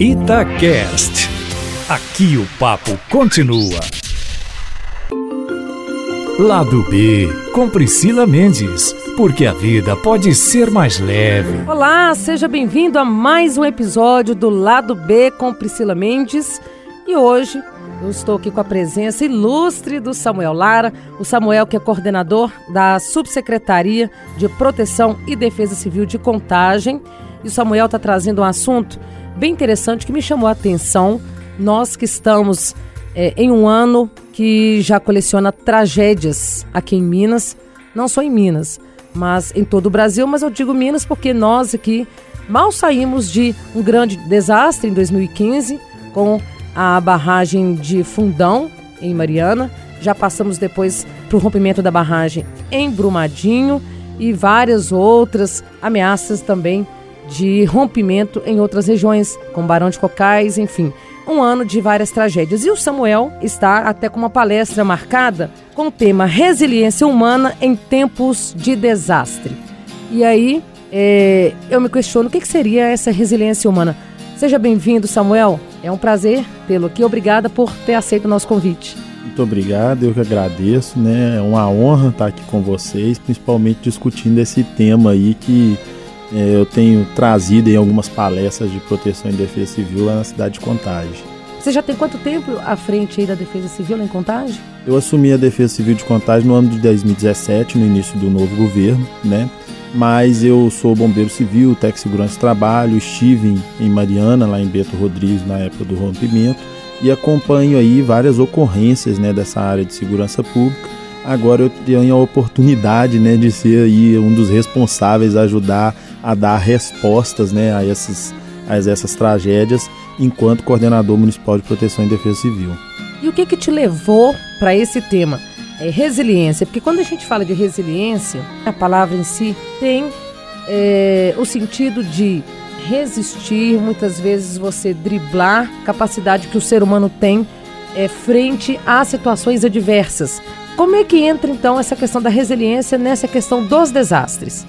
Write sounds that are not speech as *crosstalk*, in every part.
Itacast. Aqui o papo continua. Lado B, com Priscila Mendes, porque a vida pode ser mais leve. Olá, seja bem-vindo a mais um episódio do Lado B com Priscila Mendes. E hoje eu estou aqui com a presença ilustre do Samuel Lara, o Samuel que é coordenador da Subsecretaria de Proteção e Defesa Civil de Contagem. E o Samuel está trazendo um assunto bem interessante que me chamou a atenção. Nós que estamos é, em um ano que já coleciona tragédias aqui em Minas, não só em Minas, mas em todo o Brasil, mas eu digo Minas porque nós aqui mal saímos de um grande desastre em 2015 com a barragem de Fundão em Mariana, já passamos depois para o rompimento da barragem em Brumadinho e várias outras ameaças também de rompimento em outras regiões, como Barão de Cocais, enfim. Um ano de várias tragédias. E o Samuel está até com uma palestra marcada com o tema Resiliência Humana em Tempos de Desastre. E aí é, eu me questiono o que, que seria essa resiliência humana. Seja bem-vindo, Samuel. É um prazer tê-lo aqui. Obrigada por ter aceito o nosso convite. Muito obrigado, eu que agradeço, né? É uma honra estar aqui com vocês, principalmente discutindo esse tema aí que eu tenho trazido em algumas palestras de proteção e defesa civil lá na cidade de Contagem. Você já tem quanto tempo à frente aí da Defesa Civil lá em Contagem? Eu assumi a Defesa Civil de Contagem no ano de 2017, no início do novo governo, né? Mas eu sou bombeiro civil, técnico de segurança trabalho, estive em Mariana, lá em Beto Rodrigues, na época do rompimento, e acompanho aí várias ocorrências né, dessa área de segurança pública. Agora eu tenho a oportunidade né, de ser aí um dos responsáveis a ajudar a dar respostas né, a, esses, a essas tragédias enquanto coordenador municipal de proteção e defesa civil. E o que que te levou para esse tema? É resiliência, porque quando a gente fala de resiliência, a palavra em si tem é, o sentido de resistir, muitas vezes você driblar capacidade que o ser humano tem é, frente a situações adversas. Como é que entra então essa questão da resiliência nessa questão dos desastres?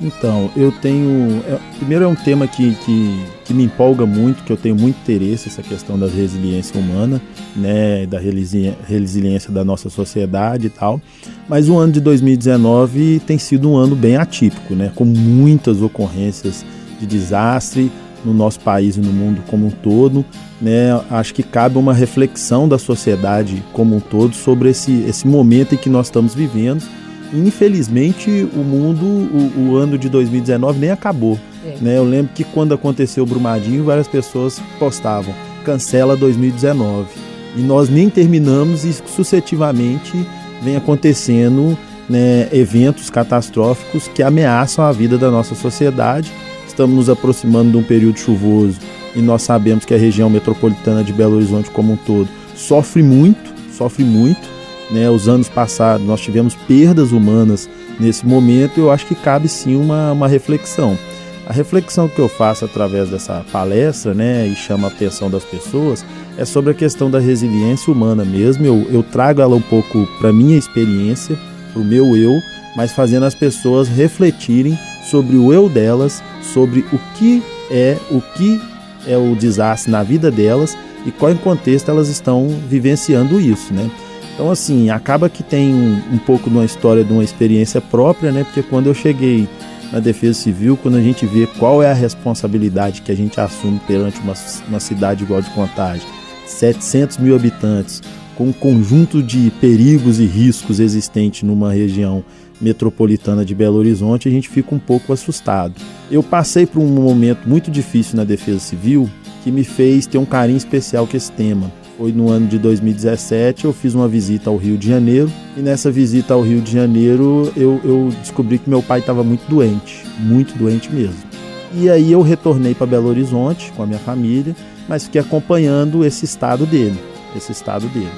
Então, eu tenho. É, primeiro é um tema que, que, que, me empolga muito, que eu tenho muito interesse, essa questão da resiliência humana, né? Da resiliência da nossa sociedade e tal. Mas o ano de 2019 tem sido um ano bem atípico, né? Com muitas ocorrências de desastre no nosso país e no mundo como um todo. Né? Acho que cabe uma reflexão da sociedade como um todo sobre esse, esse momento em que nós estamos vivendo infelizmente o mundo, o, o, ano de 2019 nem acabou. É. Né? Eu lembro que quando aconteceu o Brumadinho, várias pessoas postavam cancela 2019. E nós nem terminamos e sucessivamente vem acontecendo né, eventos catastróficos que ameaçam a vida da nossa sociedade. Estamos nos aproximando de um período chuvoso e nós sabemos que a região metropolitana de Belo Horizonte como um todo sofre muito, sofre muito né, os anos passados nós tivemos perdas humanas nesse momento, eu acho que cabe sim uma, uma reflexão. A reflexão que eu faço através dessa palestra, né, e chama a atenção das pessoas, é sobre a questão da resiliência humana mesmo. Eu, eu trago ela um pouco para minha experiência, para o meu eu, mas fazendo as pessoas refletirem sobre o eu delas, sobre o que é o que é o desastre na vida delas e qual contexto elas estão vivenciando isso, né? Então, assim, acaba que tem um, pouco de uma história, de uma experiência própria, né? Porque quando eu cheguei na Defesa Civil, quando a gente vê qual é a responsabilidade que a gente assume perante uma, uma cidade igual de Contagem, 700 mil habitantes, com um conjunto de perigos e riscos existentes numa região metropolitana de Belo Horizonte, a gente fica um pouco assustado. Eu passei por um momento muito difícil na Defesa Civil que me fez ter um carinho especial com esse tema foi no ano de 2017, eu fiz uma visita ao Rio de Janeiro e nessa visita ao Rio de Janeiro eu, eu descobri que meu pai estava muito doente, muito doente mesmo. E aí eu retornei para Belo Horizonte com a minha família, mas fiquei acompanhando esse estado dele, esse estado dele.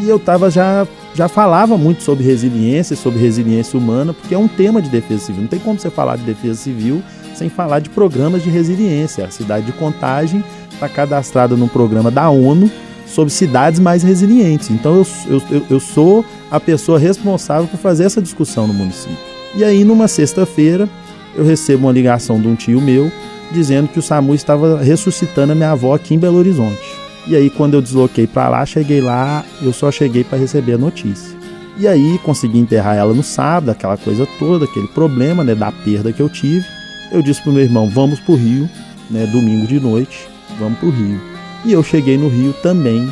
E eu tava já já falava muito sobre resiliência, sobre resiliência humana, porque é um tema de defesa civil. Não tem como você falar de defesa civil sem falar de programas de resiliência. A cidade de Contagem está cadastrada num programa da ONU sobre cidades mais resilientes. Então eu, eu, eu sou a pessoa responsável por fazer essa discussão no município. E aí, numa sexta-feira, eu recebo uma ligação de um tio meu dizendo que o SAMU estava ressuscitando a minha avó aqui em Belo Horizonte. E aí, quando eu desloquei para lá, cheguei lá, eu só cheguei para receber a notícia. E aí, consegui enterrar ela no sábado, aquela coisa toda, aquele problema, né, da perda que eu tive. Eu disse pro meu irmão, vamos pro Rio, né, domingo de noite, vamos pro Rio. E eu cheguei no Rio também,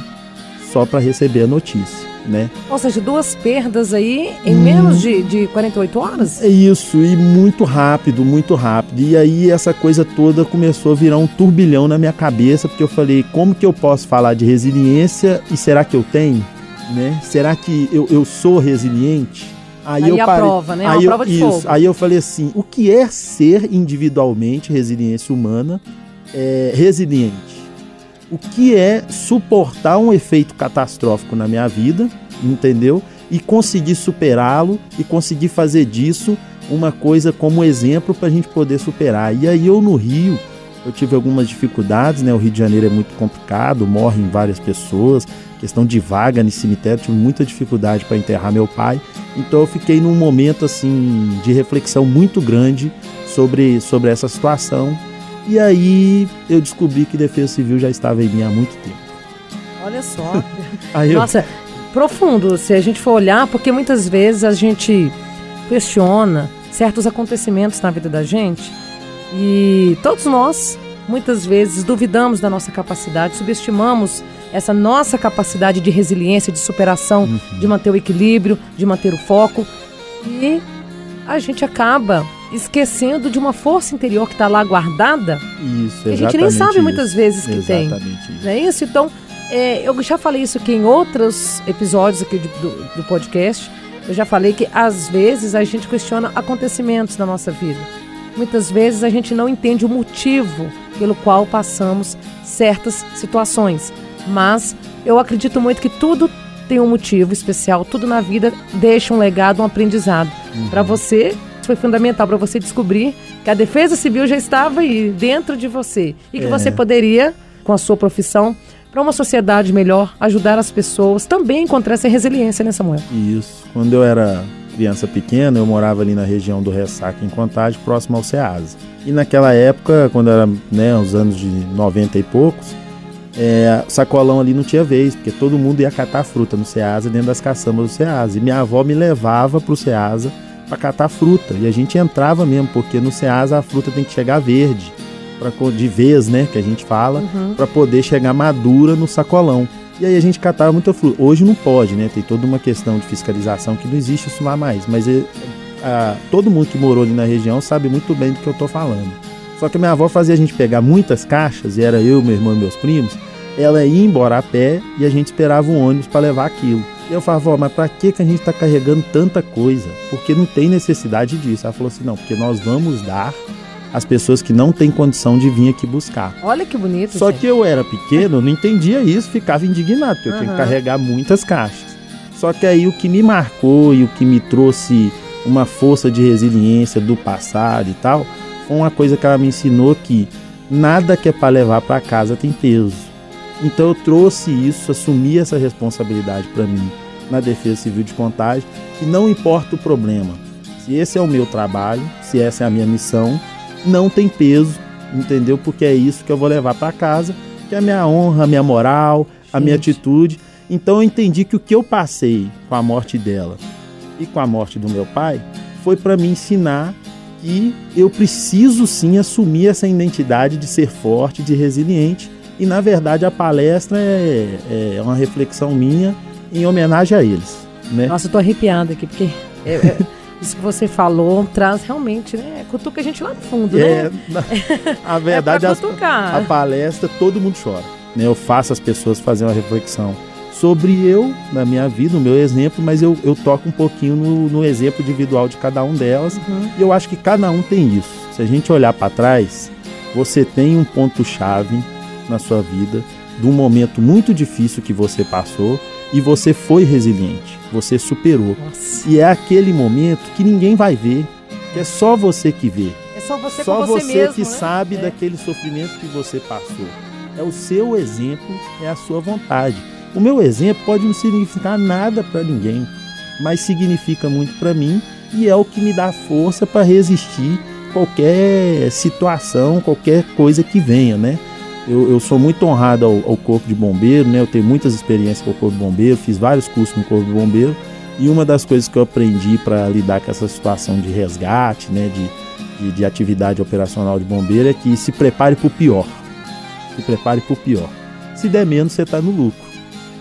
só para receber a notícia né? Ou seja, duas perdas aí em hum. menos de, de 48 horas? É isso, e muito rápido, muito rápido. E aí essa coisa toda começou a virar um turbilhão na minha cabeça, porque eu falei, como que eu posso falar de resiliência e será que eu tenho? Né? Será que eu, eu sou resiliente? Aí, aí eu a parei, prova, né? Aí uma prova de isso, fogo. Aí eu falei assim, o que é ser individualmente resiliência humana é, resiliente? O que é suportar um efeito catastrófico na minha vida, entendeu? E conseguir superá-lo e conseguir fazer disso uma coisa como exemplo para a gente poder superar. E aí eu no Rio, eu tive algumas dificuldades, né? O Rio de Janeiro é muito complicado, morrem várias pessoas, questão de vaga no cemitério, tive muita dificuldade para enterrar meu pai. Então eu fiquei num momento assim de reflexão muito grande sobre, sobre essa situação e aí eu descobri que Defesa Civil já estava em mim há muito tempo. Olha só. *laughs* aí Nossa, eu... profundo se a gente for olhar, porque muitas vezes a gente questiona certos acontecimentos na vida da gente e todos nós muitas vezes duvidamos da nossa capacidade, subestimamos essa nossa capacidade de resiliência, de superação, uhum. de manter o equilíbrio, de manter o foco e a gente acaba esquecendo de uma força interior que está lá guardada. Isso, exatamente. A gente nem sabe isso. muitas vezes que tem. Isso. Não é isso? Então, é, eu já falei isso aqui em outros episódios aqui do, do podcast. Eu já falei que às vezes a gente questiona acontecimentos na nossa vida. Muitas vezes a gente não entende o motivo pelo qual passamos certas situações. Mas eu acredito muito que tudo tem um motivo especial, tudo na vida deixa um legado, um aprendizado. Uhum. Para você foi fundamental para você descobrir que a defesa civil já estava aí dentro de você e que é. você poderia, com a sua profissão, para uma sociedade melhor, ajudar as pessoas, também encontrar essa resiliência, né, Samuel? Isso. Quando eu era criança pequena, eu morava ali na região do Ressaca, em Contagem, próximo ao Ceasa. E naquela época, quando era né, os anos de 90 e poucos, é, sacolão ali não tinha vez, porque todo mundo ia catar fruta no Ceasa, dentro das caçambas do Ceasa. E minha avó me levava para o Ceasa para catar fruta. E a gente entrava mesmo, porque no Ceasa a fruta tem que chegar verde, pra, de vez, né, que a gente fala, uhum. para poder chegar madura no sacolão. E aí a gente catava muita fruta. Hoje não pode, né? Tem toda uma questão de fiscalização que não existe isso lá mais. Mas é, a, todo mundo que morou ali na região sabe muito bem do que eu tô falando. Só que minha avó fazia a gente pegar muitas caixas, e era eu, meu irmão e meus primos. Ela ia embora a pé e a gente esperava um ônibus para levar aquilo. E eu falava, vó, mas para que, que a gente está carregando tanta coisa? Porque não tem necessidade disso. Ela falou assim, não, porque nós vamos dar às pessoas que não têm condição de vir aqui buscar. Olha que bonito. Só gente. que eu era pequeno, não entendia isso, ficava indignado, porque uhum. eu tinha que carregar muitas caixas. Só que aí o que me marcou e o que me trouxe uma força de resiliência do passado e tal, foi uma coisa que ela me ensinou que nada que é para levar para casa tem peso. Então eu trouxe isso, assumi essa responsabilidade para mim na Defesa Civil de Contagem, que não importa o problema. Se esse é o meu trabalho, se essa é a minha missão, não tem peso, entendeu? Porque é isso que eu vou levar para casa, que é a minha honra, a minha moral, a Gente. minha atitude. Então eu entendi que o que eu passei com a morte dela e com a morte do meu pai foi para me ensinar que eu preciso sim assumir essa identidade de ser forte, de resiliente e na verdade a palestra é, é uma reflexão minha em homenagem a eles. Né? Nossa, eu tô arrepiada aqui, porque é, é, *laughs* isso que você falou traz realmente, né? Cutuca a gente lá no fundo, é, né? A *laughs* verdade, é a, a, palestra todo mundo chora. Né? Eu faço as pessoas fazer uma reflexão sobre eu, na minha vida, o meu exemplo, mas eu, eu toco um pouquinho no, no exemplo individual de cada um delas. Uhum. E eu acho que cada um tem isso. Se a gente olhar para trás, você tem um ponto-chave na sua vida, de um momento muito difícil que você passou e você foi resiliente, você superou. Nossa. E é aquele momento que ninguém vai ver, que é só você que vê. É só você só você, você mesmo, que né? sabe é. daquele sofrimento que você passou. É o seu exemplo, é a sua vontade. O meu exemplo pode não significar nada para ninguém, mas significa muito para mim e é o que me dá força para resistir qualquer situação, qualquer coisa que venha, né? Eu, eu sou muito honrado ao, ao, Corpo de Bombeiro, né? Eu tenho muitas experiências com o Corpo de Bombeiro, fiz vários cursos no Corpo de Bombeiro e uma das coisas que eu aprendi para lidar com essa situação de resgate, né? De, de, de atividade operacional de bombeiro é que se prepare para o pior. Se prepare para o pior. Se der menos, você está no lucro.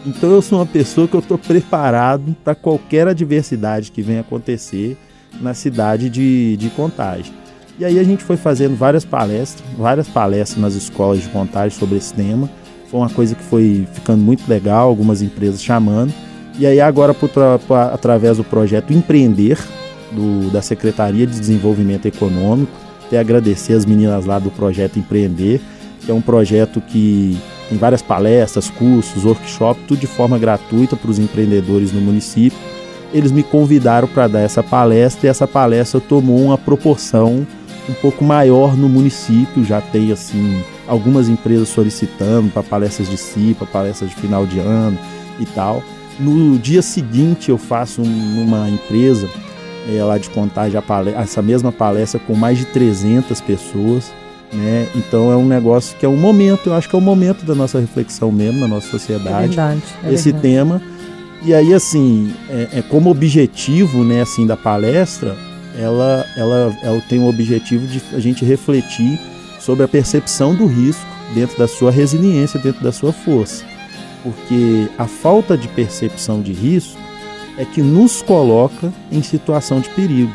Então eu sou uma pessoa que eu estou preparado para qualquer adversidade que venha acontecer na cidade de, de Contagem. E aí a gente foi fazendo várias palestras, várias palestras nas escolas de Contagem sobre esse tema. Foi uma coisa que foi ficando muito legal, algumas empresas chamando. E aí agora, por, por, através do projeto Empreender, do, da Secretaria de Desenvolvimento Econômico, até agradecer as meninas lá do projeto Empreender, que é um projeto que tem várias palestras, cursos, workshops, tudo de forma gratuita para os empreendedores no município. Eles me convidaram para dar essa palestra e essa palestra tomou uma proporção um pouco maior no município. Já tem assim algumas empresas solicitando para palestras de CIPA, palestras de final de ano e tal. No dia seguinte eu faço numa empresa é, lá de contagem essa mesma palestra com mais de 300 pessoas né? Então é um negócio que é um momento, eu acho que é o um momento da nossa reflexão mesmo, na nossa sociedade. É verdade, é esse verdade. tema. E aí, assim, é, é, como objetivo né, assim, da palestra, ela, ela, ela tem o objetivo de a gente refletir sobre a percepção do risco dentro da sua resiliência, dentro da sua força. Porque a falta de percepção de risco é que nos coloca em situação de perigo,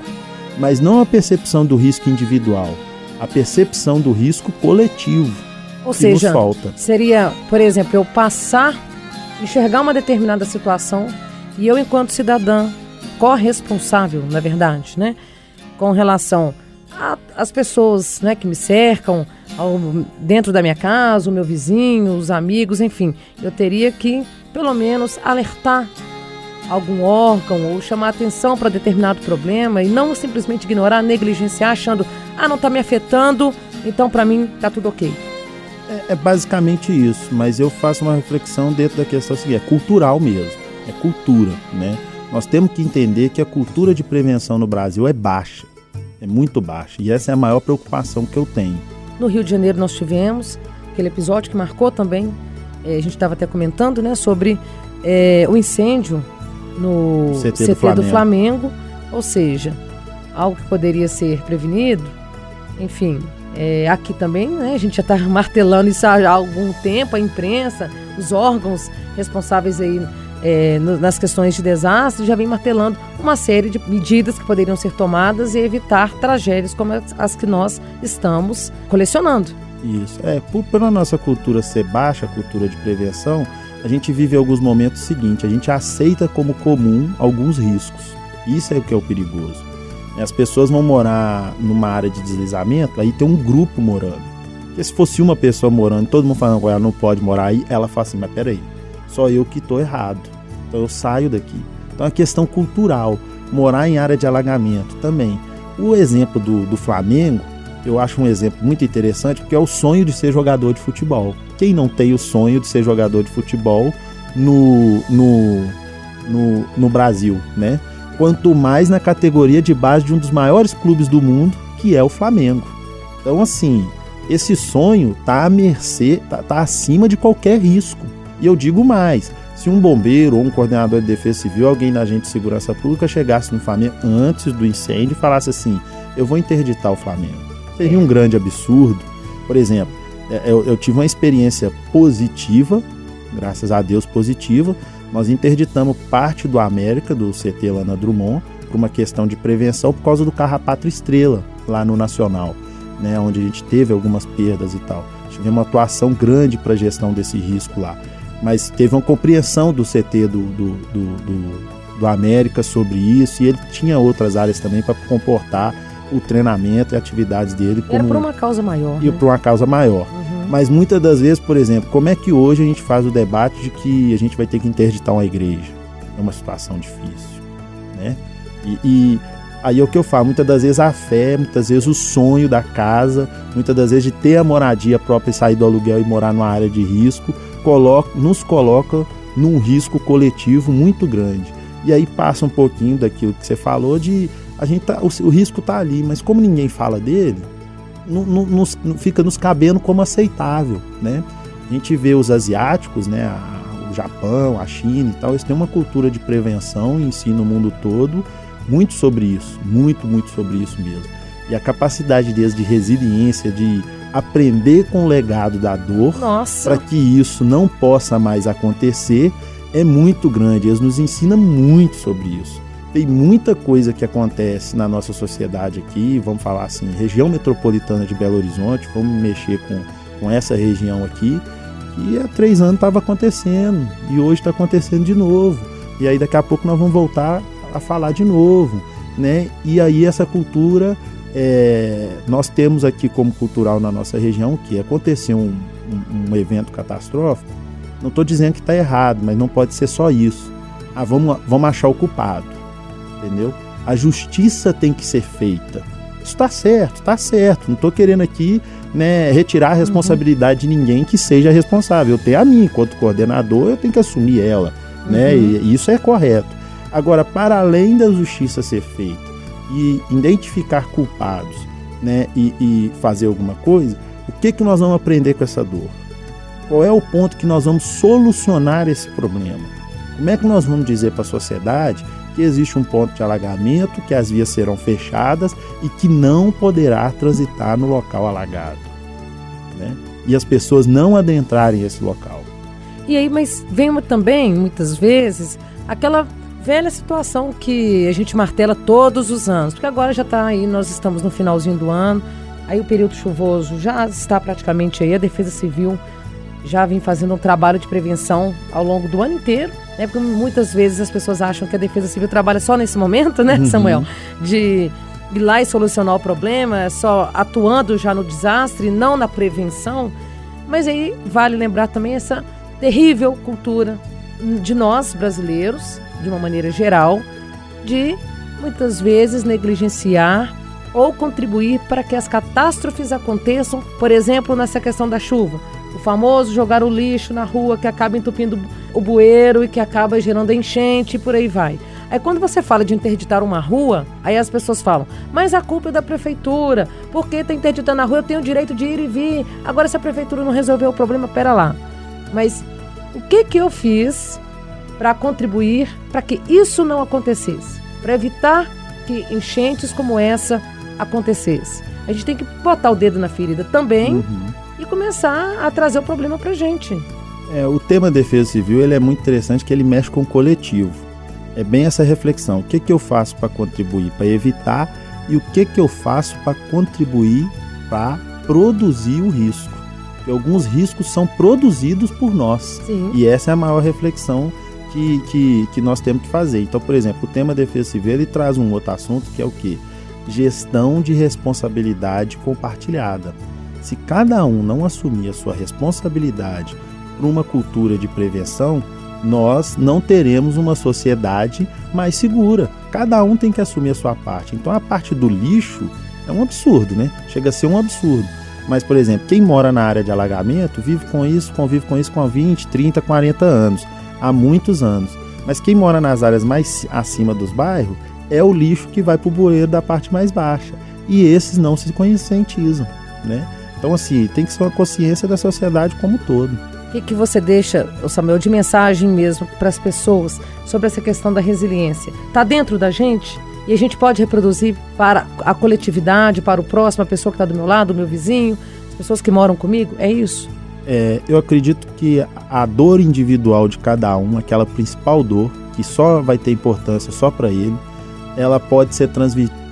mas não a percepção do risco individual a percepção do risco coletivo. Ou seja, seria, por exemplo, eu passar, enxergar uma determinada situação e eu, enquanto cidadã, corresponsável, na verdade, né, com relação às pessoas né, que me cercam, ao, dentro da minha casa, o meu vizinho, os amigos, enfim, eu teria que, pelo menos, alertar algum órgão ou chamar atenção para determinado problema e não simplesmente ignorar, negligenciar, achando, ah, não está me afetando, então para mim está tudo ok. É, é, basicamente isso, mas eu faço uma reflexão dentro da questão seguinte, é cultural mesmo, é cultura, né? Nós temos que entender que a cultura de prevenção no Brasil é baixa, é muito baixa, e essa é a maior preocupação que eu tenho. No Rio de Janeiro nós tivemos aquele episódio que marcou também, é, a gente estava até comentando, né, sobre é, o incêndio no CT, CT do, Flamengo. do, Flamengo. ou seja, algo que poderia ser prevenido. Enfim, é, aqui também, né, a gente já está *laughs* martelando isso há algum tempo, a imprensa, os órgãos responsáveis aí é, nas questões de desastre já vem martelando uma série de medidas que poderiam ser tomadas e evitar tragédias como as, que nós estamos colecionando. Isso, é, por, pela nossa cultura ser baixa, cultura de prevenção, a gente vive alguns momentos seguintes, a gente aceita como comum alguns riscos. Isso é o que é o perigoso. As pessoas vão morar numa área de deslizamento, aí tem um grupo morando. Porque se fosse uma pessoa morando, todo mundo falando ela não pode morar aí, ela fala assim, mas peraí, só eu que estou errado. Então eu saio daqui. Então é questão cultural. Morar em área de alagamento também. O exemplo do, do Flamengo, eu acho um exemplo muito interessante, porque é o sonho de ser jogador de futebol. Quem não tem o sonho de ser jogador de futebol no, no, no, no Brasil, né? Quanto mais na categoria de base de um dos maiores clubes do mundo, que é o Flamengo. Então, assim, esse sonho tá à mercê, tá, tá acima de qualquer risco. E eu digo mais: se um bombeiro ou um coordenador de defesa civil, alguém da agente de segurança pública chegasse no Flamengo antes do incêndio e falasse assim: eu vou interditar o Flamengo seria um grande absurdo. Por exemplo, é, eu, eu tive uma experiência positiva, graças a Deus positiva. Nós interditamos parte do América, do CT Lana Drummond, por uma questão de prevenção por causa do carrapato estrela lá no Nacional, né, onde a gente teve algumas perdas e tal. Tivemos uma atuação grande para a gestão desse risco lá. Mas teve uma compreensão do CT do, do, do, do, do América sobre isso e ele tinha outras áreas também para comportar o treinamento e atividades dele. Como... Era por uma causa maior. E né? por uma causa maior. Uhum. Mas muitas das vezes, por exemplo, como é que hoje a gente faz o debate de que a gente vai ter que interditar uma igreja? É uma situação difícil, né? E, e aí é o que eu falo, muitas das vezes a fé, muitas vezes o sonho da casa, muitas das vezes de ter a moradia própria e sair do aluguel e morar numa área de risco, coloca, nos coloca num risco coletivo muito grande. E aí passa um pouquinho daquilo que você falou de a gente tá, o, o risco está ali, mas como ninguém fala dele, não, fica nos cabendo como aceitável, né? A gente vê os asiáticos, né, a, o Japão, a China e tal, eles têm uma cultura de prevenção e ensino no mundo todo muito sobre isso, muito, muito sobre isso mesmo. E a capacidade deles de resiliência, de aprender com o legado da dor, para que isso não possa mais acontecer, é muito grande. Eles nos ensinam muito sobre isso. Tem muita coisa que acontece na nossa sociedade aqui, vamos falar assim, região metropolitana de Belo Horizonte, vamos mexer com, com essa região aqui, que há três anos estava acontecendo e hoje está acontecendo de novo. E aí daqui a pouco nós vamos voltar a falar de novo, né? E aí essa cultura é, nós temos aqui como cultural na nossa região que aconteceu um, um, um evento catastrófico. Não estou dizendo que está errado, mas não pode ser só isso. Ah, vamos, vamos achar o culpado, entendeu? A justiça tem que ser feita. Isso está certo, está certo. Não estou querendo aqui né, retirar a responsabilidade uhum. de ninguém que seja responsável. Eu tenho a mim, enquanto coordenador, eu tenho que assumir ela. Né? Uhum. E isso é correto. Agora, para além da justiça ser feita, e identificar culpados né, e, e fazer alguma coisa, o que, que nós vamos aprender com essa dor? Qual é o ponto que nós vamos solucionar esse problema? Como é que nós vamos dizer para a sociedade que existe um ponto de alagamento, que as vias serão fechadas e que não poderá transitar no local alagado? Né? E as pessoas não adentrarem esse local. E aí, mas vem também, muitas vezes, aquela velha situação que a gente martela todos os anos, porque agora já está aí, nós estamos no finalzinho do ano, aí o período chuvoso já está praticamente aí, a Defesa Civil já vem fazendo um trabalho de prevenção ao longo do ano inteiro, né? Porque muitas vezes as pessoas acham que a Defesa Civil trabalha só nesse momento, né, uhum. Samuel? De ir lá e solucionar o problema, só atuando já no desastre, não na prevenção. Mas aí vale lembrar também essa terrível cultura de nós brasileiros de uma maneira geral, de muitas vezes negligenciar ou contribuir para que as catástrofes aconteçam, por exemplo, nessa questão da chuva. O famoso jogar o lixo na rua que acaba entupindo o bueiro e que acaba gerando enchente e por aí vai. Aí quando você fala de interditar uma rua, aí as pessoas falam, mas a culpa é da prefeitura, porque está interditando a rua, eu tenho o direito de ir e vir. Agora se a prefeitura não resolveu o problema, pera lá. Mas o que que eu fiz para contribuir para que isso não acontecesse, para evitar que enchentes como essa acontecesse. A gente tem que botar o dedo na ferida também uhum. e começar a trazer o problema para a gente. É, o tema defesa civil ele é muito interessante que ele mexe com o coletivo. É bem essa reflexão. O que, que eu faço para contribuir, para evitar e o que, que eu faço para contribuir para produzir o risco. Porque alguns riscos são produzidos por nós. Sim. E essa é a maior reflexão que, que, que nós temos que fazer. Então, por exemplo, o tema defesa civil ele traz um outro assunto que é o que? Gestão de responsabilidade compartilhada. Se cada um não assumir a sua responsabilidade por uma cultura de prevenção, nós não teremos uma sociedade mais segura. Cada um tem que assumir a sua parte. Então a parte do lixo é um absurdo, né? Chega a ser um absurdo. Mas, por exemplo, quem mora na área de alagamento vive com isso, convive com isso com 20, 30, 40 anos há muitos anos. Mas quem mora nas áreas mais acima dos bairros é o lixo que vai para o bueiro da parte mais baixa. E esses não se conscientizam, né? Então, assim, tem que ser uma consciência da sociedade como um todo. O que, que você deixa, Samuel, de mensagem mesmo para as pessoas sobre essa questão da resiliência? Está dentro da gente? E a gente pode reproduzir para a coletividade, para o próximo, a pessoa que está do meu lado, o meu vizinho, as pessoas que moram comigo? É isso? É, eu acredito que a dor individual de cada um, aquela principal dor, que só vai ter importância só para ele, ela pode ser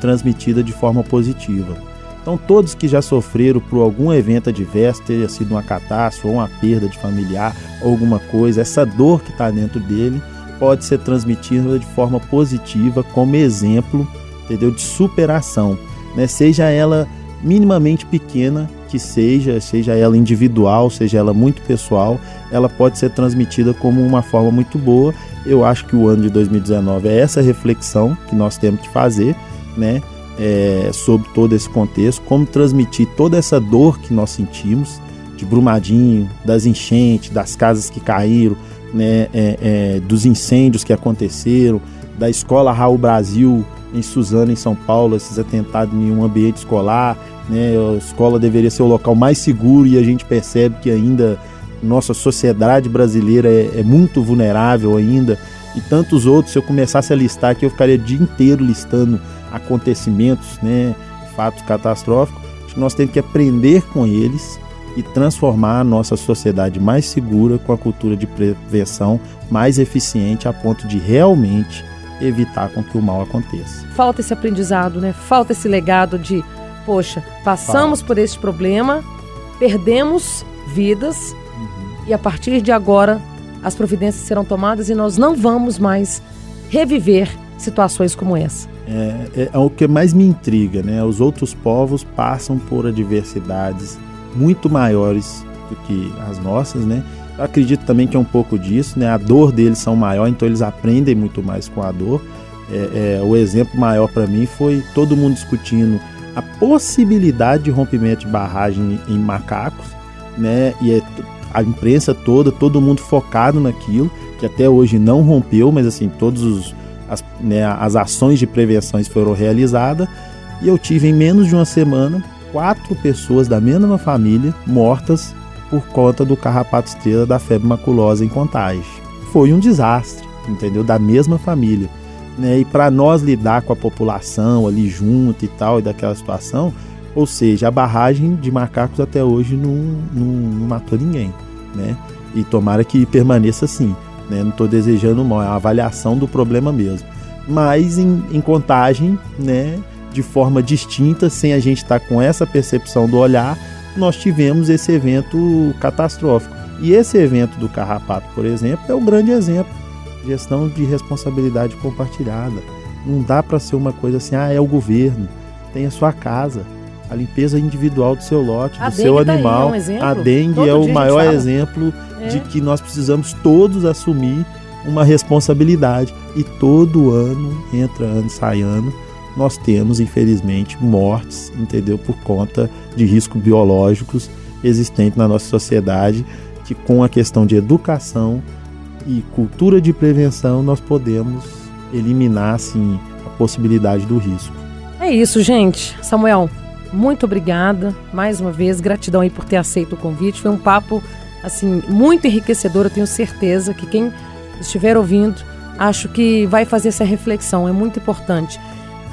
transmitida de forma positiva. Então, todos que já sofreram por algum evento adverso, tenha sido uma catástrofe ou uma perda de familiar, alguma coisa, essa dor que está dentro dele pode ser transmitida de forma positiva, como exemplo, entendeu? De superação, né? Seja ela minimamente pequena que seja, seja ela individual, seja ela muito pessoal, ela pode ser transmitida como uma forma muito boa. Eu acho que o ano de 2019 é essa reflexão que nós temos que fazer, né? É, sobre todo esse contexto, como transmitir toda essa dor que nós sentimos de Brumadinho, das enchentes, das casas que caíram, né, é, é, dos incêndios que aconteceram, da escola Raul Brasil em Suzano, em São Paulo, esses atentados em um ambiente escolar. Né? A escola deveria ser o local mais seguro e a gente percebe que ainda nossa sociedade brasileira é, é muito vulnerável ainda. E tantos outros, se eu começasse a listar aqui, eu ficaria o dia inteiro listando acontecimentos, né, fatos catastróficos. Acho que nós temos que aprender com eles e transformar a nossa sociedade mais segura com a cultura de prevenção mais eficiente a ponto de realmente evitar com que o mal aconteça. Falta esse aprendizado, né? Falta esse legado de, poxa, passamos por esse problema, perdemos vidas uhum. e a partir de agora as providências serão tomadas e nós não vamos mais reviver situações como essa. É, é, é o que mais me intriga, né? Os outros povos passam por adversidades muito maiores do que as nossas, né? Eu acredito também que é um pouco disso, né? A dor deles são maior, então eles aprendem muito mais com a dor. É, é, o exemplo maior para mim foi todo mundo discutindo a possibilidade de rompimento de barragem em macacos, né? E é, a imprensa toda, todo mundo focado naquilo, que até hoje não rompeu, mas assim, todas as, né, as ações de prevenção foram realizadas. E eu tive em menos de uma semana quatro pessoas da mesma família mortas por conta do carrapato estrela da febre maculosa em Contagem. Foi um desastre, entendeu? Da mesma família. Né? E para nós lidar com a população ali junto e tal, e daquela situação, ou seja, a barragem de macacos até hoje não, não, não matou ninguém. Né? E tomara que permaneça assim. Né? Não estou desejando mal, é uma avaliação do problema mesmo. Mas em, em contagem, né, de forma distinta, sem a gente estar tá com essa percepção do olhar, nós tivemos esse evento catastrófico. E esse evento do carrapato, por exemplo, é um grande exemplo. Gestão de responsabilidade compartilhada. Não dá para ser uma coisa assim, ah, é o governo, tem a sua casa, a limpeza individual do seu lote, a do seu animal. Tá é um a dengue Todo é o maior exemplo é. de que nós precisamos todos assumir uma responsabilidade. E todo ano, entra ano, sai ano, nós temos, infelizmente, mortes, entendeu? Por conta de riscos biológicos existentes na nossa sociedade, que com a questão de educação e cultura de prevenção nós podemos eliminar, assim, a possibilidade do risco. É isso, gente. Samuel, muito obrigada mais uma vez, gratidão aí por ter aceito o convite. Foi um papo assim muito enriquecedor, eu tenho certeza que quem estiver ouvindo, acho que vai fazer essa reflexão, é muito importante.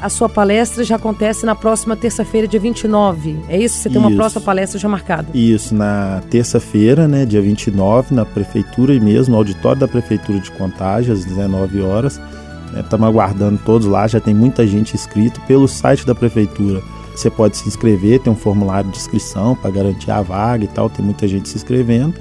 A sua palestra já acontece na próxima terça-feira, dia 29. É isso? Você tem isso. uma próxima palestra já marcada? Isso, na terça-feira, né, dia 29, na prefeitura e mesmo, no auditório da prefeitura de Contagem, às 19 horas. Estamos né, aguardando todos lá, já tem muita gente inscrito pelo site da prefeitura. Você pode se inscrever, tem um formulário de inscrição para garantir a vaga e tal, tem muita gente se inscrevendo.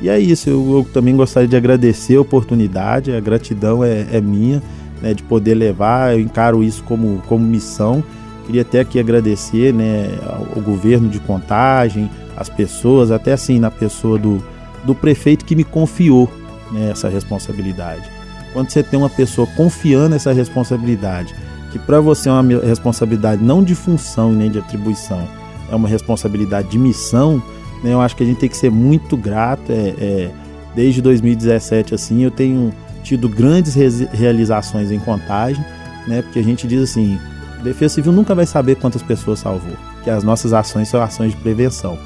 E é isso, eu, eu também gostaria de agradecer a oportunidade, a gratidão é, é minha né, de poder levar, eu encaro isso como, como missão. Queria até aqui agradecer né, ao, governo de Contagem, as pessoas, até assim na pessoa do, do prefeito que me confiou né, essa responsabilidade. Quando você tem uma pessoa confiando essa responsabilidade, que para você é uma responsabilidade não de função nem de atribuição, é uma responsabilidade de missão, né, eu acho que a gente tem que ser muito grato. É, é, desde 2017 assim, eu tenho tido grandes realizações em contagem, né? Porque a gente diz assim, Defesa Civil nunca vai saber quantas pessoas salvou, que as nossas ações são ações de prevenção.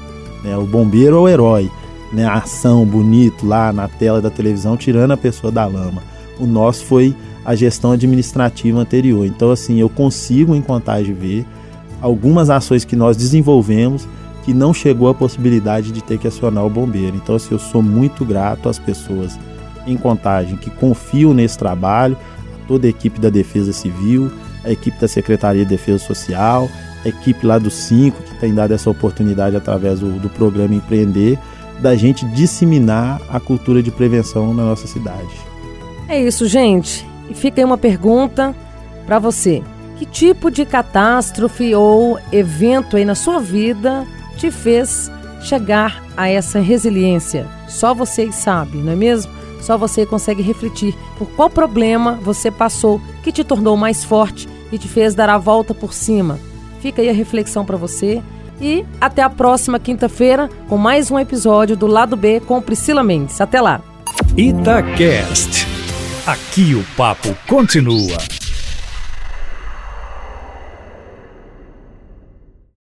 Né? O bombeiro é o herói, né? A ação bonito lá na tela da televisão tirando a pessoa da lama. O nosso foi a gestão administrativa anterior. Então assim, eu consigo em contagem ver algumas ações que nós desenvolvemos que não chegou a possibilidade de ter que acionar o bombeiro. Então assim, eu sou muito grato às pessoas em Contagem que confiam nesse trabalho, toda a equipe da Defesa Civil, a equipe da Secretaria de Defesa Social, a equipe lá do Cinco, que tem dado essa oportunidade através do, do programa Empreender, da gente disseminar a cultura de prevenção na nossa cidade. É isso, gente. E fica aí uma pergunta para você. Que tipo de catástrofe ou evento aí na sua vida te fez chegar a essa resiliência? Só vocês sabem, não é mesmo? Só você consegue refletir por qual problema você passou que te tornou mais forte e te fez dar a volta por cima. Fica aí a reflexão para você e até a próxima quinta-feira com mais um episódio do Lado B com Priscila Mendes. Até lá. Itacast. Aqui o papo continua.